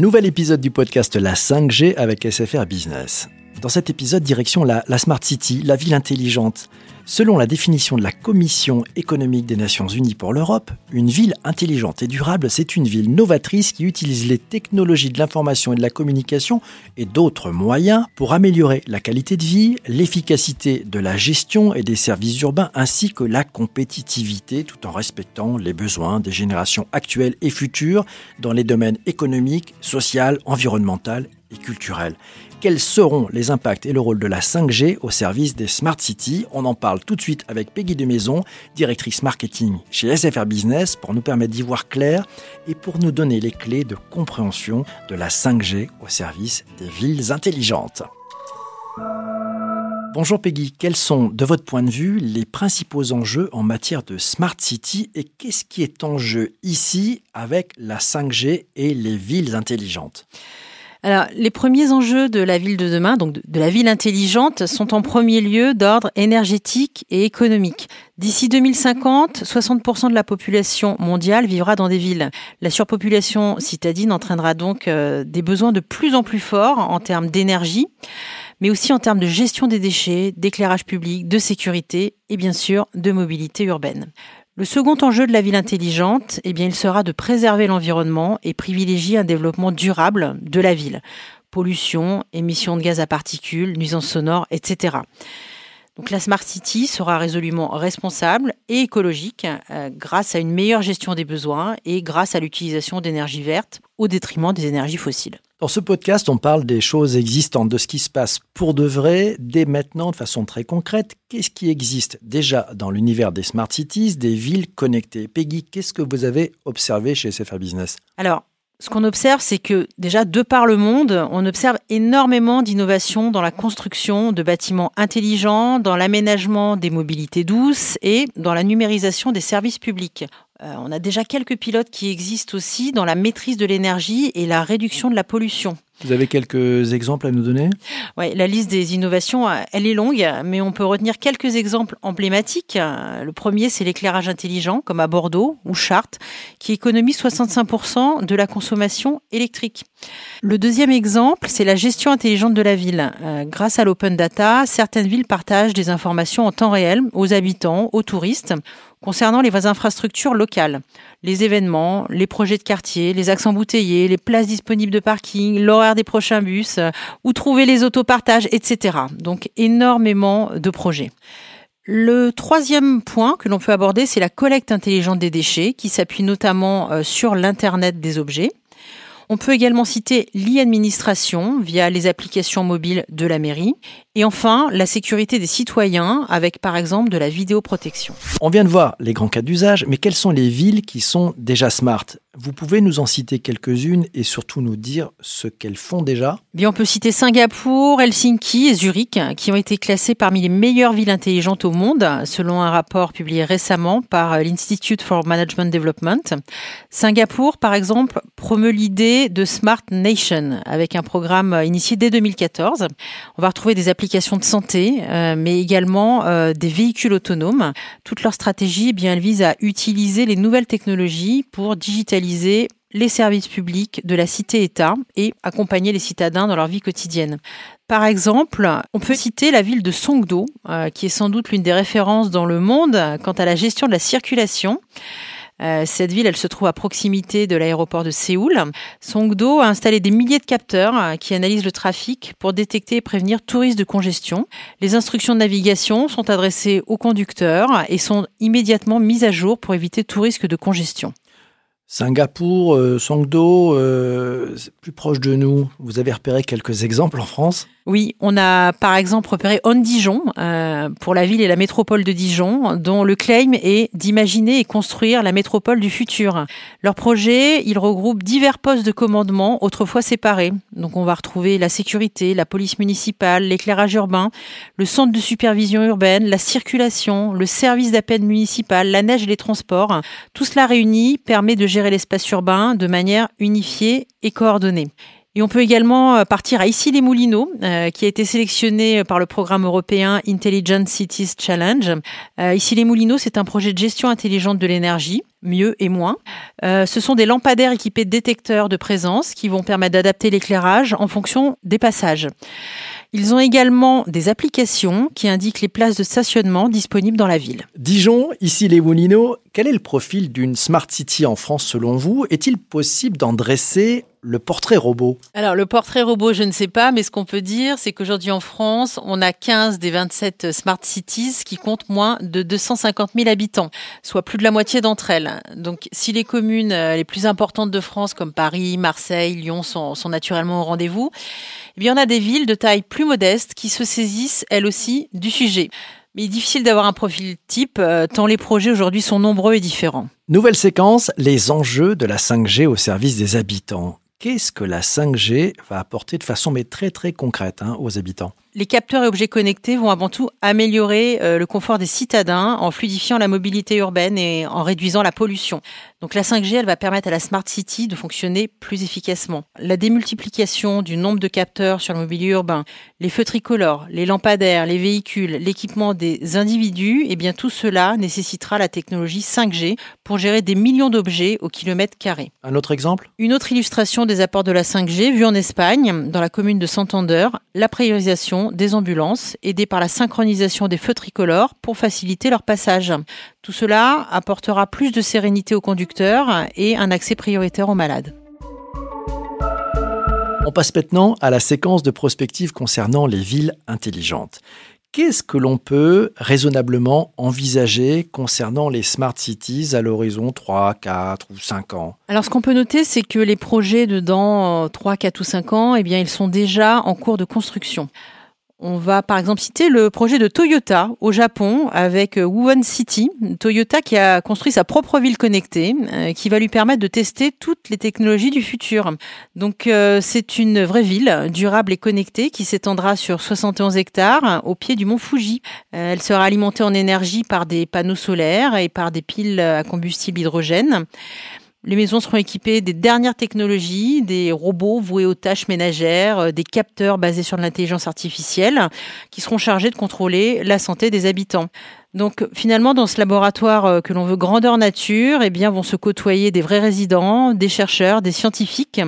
Nouvel épisode du podcast La 5G avec SFR Business. Dans cet épisode, direction la, Smart City, la ville intelligente. Selon la définition de la Commission économique des Nations Unies pour l'Europe, une ville intelligente et durable, c'est une ville novatrice qui utilise les technologies de l'information et de la communication et d'autres moyens pour améliorer la qualité de vie, l'efficacité de la gestion et des services urbains ainsi que la compétitivité tout en respectant les besoins des générations actuelles et futures dans les domaines économiques, social, environnemental et culturel. Quels seront les impacts et le rôle de la 5G au service des Smart Cities On en parle tout de suite avec Peggy de Maison, directrice marketing chez SFR Business, pour nous permettre d'y voir clair et pour nous donner les clés de compréhension de la 5G au service des villes intelligentes. Bonjour Peggy, quels sont, de votre point de vue, les principaux enjeux en matière de Smart City et qu'est-ce qui est en jeu ici avec la 5G et les villes intelligentes? Alors, les premiers enjeux de la ville de demain, donc de la ville intelligente, sont en premier lieu d'ordre énergétique et économique. D'ici 2050, 60% de la population mondiale vivra dans des villes. La surpopulation citadine entraînera donc euh, des besoins de plus en plus forts en termes d'énergie, mais aussi en termes de gestion des déchets, d'éclairage public, de sécurité et bien sûr de mobilité urbaine. Le second enjeu de la ville intelligente, eh bien, il sera de préserver l'environnement et privilégier un développement durable de la ville. Pollution, émissions de gaz à particules, nuisances sonores, etc. Donc la Smart City sera résolument responsable et écologique euh, grâce à une meilleure gestion des besoins et grâce à l'utilisation d'énergie verte au détriment des énergies fossiles. Dans ce podcast, on parle des choses existantes, de ce qui se passe pour de vrai, dès maintenant, de façon très concrète. Qu'est-ce qui existe déjà dans l'univers des smart cities, des villes connectées? Peggy, qu'est-ce que vous avez observé chez SFR Business? Alors, ce qu'on observe, c'est que déjà, de par le monde, on observe énormément d'innovations dans la construction de bâtiments intelligents, dans l'aménagement des mobilités douces et dans la numérisation des services publics. Euh, on a déjà quelques pilotes qui existent aussi dans la maîtrise de l'énergie et la réduction de la pollution. Vous avez quelques exemples à nous donner? Oui, la liste des innovations, euh, elle est longue, mais on peut retenir quelques exemples emblématiques. Euh, le premier, c'est l'éclairage intelligent, comme à Bordeaux ou Chartres, qui économise 65% de la consommation électrique. Le deuxième exemple, c'est la gestion intelligente de la ville. grâce à l'open data, certaines villes partagent des informations en temps réel aux habitants, aux touristes, concernant les infrastructures locales, les événements, les projets de quartier, les axes embouteillés, les places disponibles de parking, l'horaire des prochains bus, euh, où trouver les autopartages, etc. Donc énormément de projets. Le troisième point que l'on peut aborder, c'est la collecte intelligente des déchets, qui s'appuie notamment euh, sur l'Internet des objets. On peut également citer l'e-administration via les applications mobiles de la mairie. Et enfin, la sécurité des citoyens avec par exemple de la vidéoprotection. On vient de voir les grands cas d'usage, mais quelles sont les villes qui sont déjà smart? Vous pouvez nous en citer quelques-unes et surtout nous dire ce qu'elles font déjà? Bien, on peut citer Singapour, Helsinki et Zurich, qui ont été classées parmi les meilleures villes intelligentes au monde, selon un rapport publié récemment par l'Institute for Management Development. Singapour, par exemple, promeut l'idée de Smart Nation, avec un programme initié dès 2014. On va retrouver des applications de santé, euh, mais également euh, des véhicules autonomes. Toute leur stratégie, eh bien, elle vise à utiliser les nouvelles technologies pour digitaliser les services publics de la cité-État et accompagner les citadins dans leur vie quotidienne. Par exemple, on peut citer la ville de Songdo, euh, qui est sans doute l'une des références dans le monde quant à la gestion de la circulation. Euh, cette ville, elle se trouve à proximité de l'aéroport de Séoul. Songdo a installé des milliers de capteurs euh, qui analysent le trafic pour détecter et prévenir tout risque de congestion. Les instructions de navigation sont adressées aux conducteurs et sont immédiatement mises à jour pour éviter tout risque de congestion. Singapour, euh, Songdo, plus proche de nous. Vous avez repéré quelques exemples en France? Oui, on a par exemple repéré On Dijon euh, pour la ville et la métropole de Dijon, dont le claim est d'imaginer et construire la métropole du futur. Leur projet, il regroupe divers postes de commandement autrefois séparés. Donc on va retrouver la sécurité, la police municipale, l'éclairage urbain, le centre de supervision urbaine, la circulation, le service d'appel municipal, la neige et les transports. Tout cela réuni permet de gérer l'espace urbain de manière unifiée et coordonnée. Et on peut également partir à Issy-les-Moulineaux, qui a été sélectionné par le programme européen Intelligent Cities Challenge. Issy-les-Moulineaux, c'est un projet de gestion intelligente de l'énergie mieux et moins. ce sont des lampadaires équipés de détecteurs de présence qui vont permettre d'adapter l'éclairage en fonction des passages. Ils ont également des applications qui indiquent les places de stationnement disponibles dans la ville. Dijon, ici les Moulineaux, quel est le profil d'une Smart City en France selon vous? Est-il possible d'en dresser le portrait robot Alors, le portrait robot, je ne sais pas, mais ce qu'on peut dire, c'est qu'aujourd'hui en France, on a 15 des 27 smart cities qui comptent moins de 250 000 habitants, soit plus de la moitié d'entre elles. Donc, si les communes euh, les plus importantes de France, comme Paris, Marseille, Lyon, sont, sont naturellement au rendez-vous, eh bien, on a des villes de taille plus modeste qui se saisissent, elles aussi, du sujet. Mais il est difficile d'avoir un profil type, euh, tant les projets aujourd'hui sont nombreux et différents. Nouvelle séquence, les enjeux de la 5G au service des habitants qu'est-ce que la 5G va apporter de façon mais très très concrète hein, aux habitants? Les capteurs et objets connectés vont avant tout améliorer euh, le confort des citadins en fluidifiant la mobilité urbaine et en réduisant la pollution. Donc la 5G, elle va permettre à la Smart City de fonctionner plus efficacement. La démultiplication du nombre de capteurs sur le mobilier urbain, les feux tricolores, les lampadaires, les véhicules, l'équipement des individus, et eh bien tout cela nécessitera la technologie 5G pour gérer des millions d'objets au kilomètre carré. Un autre exemple? Une autre illustration des apports de la 5G vue en Espagne, dans la commune de Santander, la priorisation des ambulances, aidées par la synchronisation des feux tricolores pour faciliter leur passage. Tout cela apportera plus de sérénité aux conducteurs et un accès prioritaire aux malades. On passe maintenant à la séquence de prospective concernant les villes intelligentes. Qu'est-ce que l'on peut raisonnablement envisager concernant les smart cities à l'horizon 3, 4 ou 5 ans? Alors ce qu'on peut noter, c'est que les projets de dans 3, 4 ou 5 ans, eh bien, ils sont déjà en cours de construction. On va par exemple citer le projet de Toyota au Japon avec euh, Wuhan City. Toyota qui a construit sa propre ville connectée euh, qui va lui permettre de tester toutes les technologies du futur. Donc euh, c'est une vraie ville durable et connectée qui s'étendra sur 71 hectares au pied du mont Fuji. elle sera alimentée en énergie par des panneaux solaires et par des piles à combustible hydrogène. Les maisons seront équipées des dernières technologies, des robots voués aux tâches ménagères, euh, des capteurs basés sur l'intelligence artificielle qui seront chargés de contrôler la santé des habitants. Donc finalement, dans ce laboratoire euh, que l'on veut grandeur nature, eh bien, vont se côtoyer des vrais résidents, des chercheurs, des scientifiques.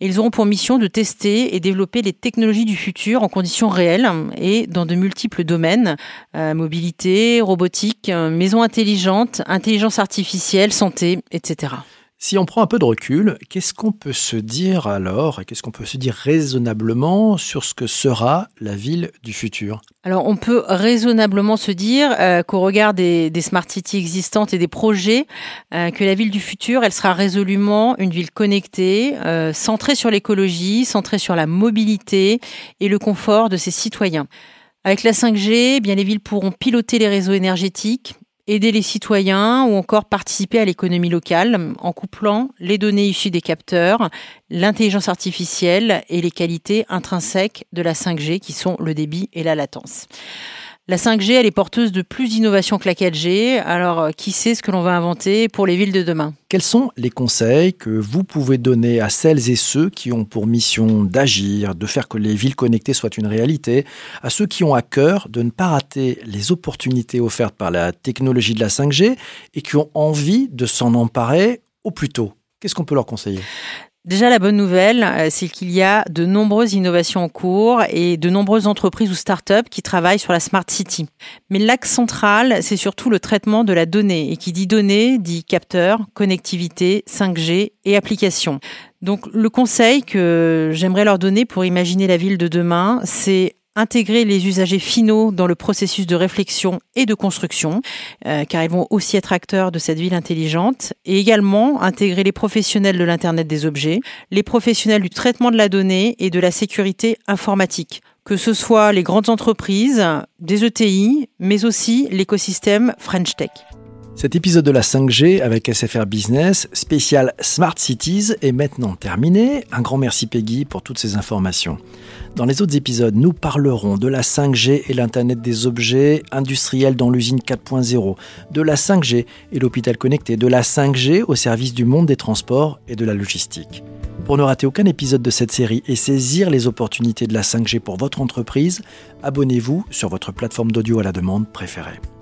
Et ils auront pour mission de tester et développer les technologies du futur en conditions réelles et dans de multiples domaines euh, mobilité, robotique, maison intelligente, intelligence artificielle, santé, etc. Si on prend un peu de recul, qu'est-ce qu'on peut se dire alors, qu'est-ce qu'on peut se dire raisonnablement sur ce que sera la ville du futur? Alors on peut raisonnablement se dire euh, qu'au regard des, smart cities existantes et des projets, euh, que la ville du futur, elle sera résolument une ville connectée, euh, centrée sur l'écologie, centrée sur la mobilité et le confort de ses citoyens. Avec la 5G, eh bien les villes pourront piloter les réseaux énergétiques, aider les citoyens ou encore participer à l'économie locale en couplant les données issues des capteurs, l'intelligence artificielle et les qualités intrinsèques de la 5G qui sont le débit et la latence. La 5G, elle est porteuse de plus d'innovation que la 4G. Alors, euh, qui sait ce que l'on va inventer pour les villes de demain? Quels sont les conseils que vous pouvez donner à celles et ceux qui ont pour mission d'agir, de faire que les villes connectées soient une réalité, à ceux qui ont à cœur de ne pas rater les opportunités offertes par la technologie de la 5G et qui ont envie de s'en emparer au plus tôt? Qu'est-ce qu'on peut leur conseiller? Déjà, la bonne nouvelle, euh, c'est qu'il y a de nombreuses innovations en cours et de nombreuses entreprises ou start-up qui travaillent sur la Smart City. Mais l'axe central, c'est surtout le traitement de la donnée. Et qui dit données, dit capteur, connectivité, 5G et application. Donc, le conseil que j'aimerais leur donner pour imaginer la ville de demain, c'est intégrer les usagers finaux dans le processus de réflexion et de construction, euh, car ils vont aussi être acteurs de cette ville intelligente, et également intégrer les professionnels de l'Internet des objets, les professionnels du traitement de la donnée et de la sécurité informatique, que ce soit les grandes entreprises, des ETI, mais aussi l'écosystème French Tech. Cet épisode de la 5G avec SFR Business, spécial Smart Cities, est maintenant terminé. Un grand merci Peggy pour toutes ces informations. Dans les autres épisodes, nous parlerons de la 5G et l'Internet des objets industriels dans l'usine 4.0, de la 5G et l'hôpital connecté, de la 5G au service du monde des transports et de la logistique. Pour ne rater aucun épisode de cette série et saisir les opportunités de la 5G pour votre entreprise, abonnez-vous sur votre plateforme d'audio à la demande préférée.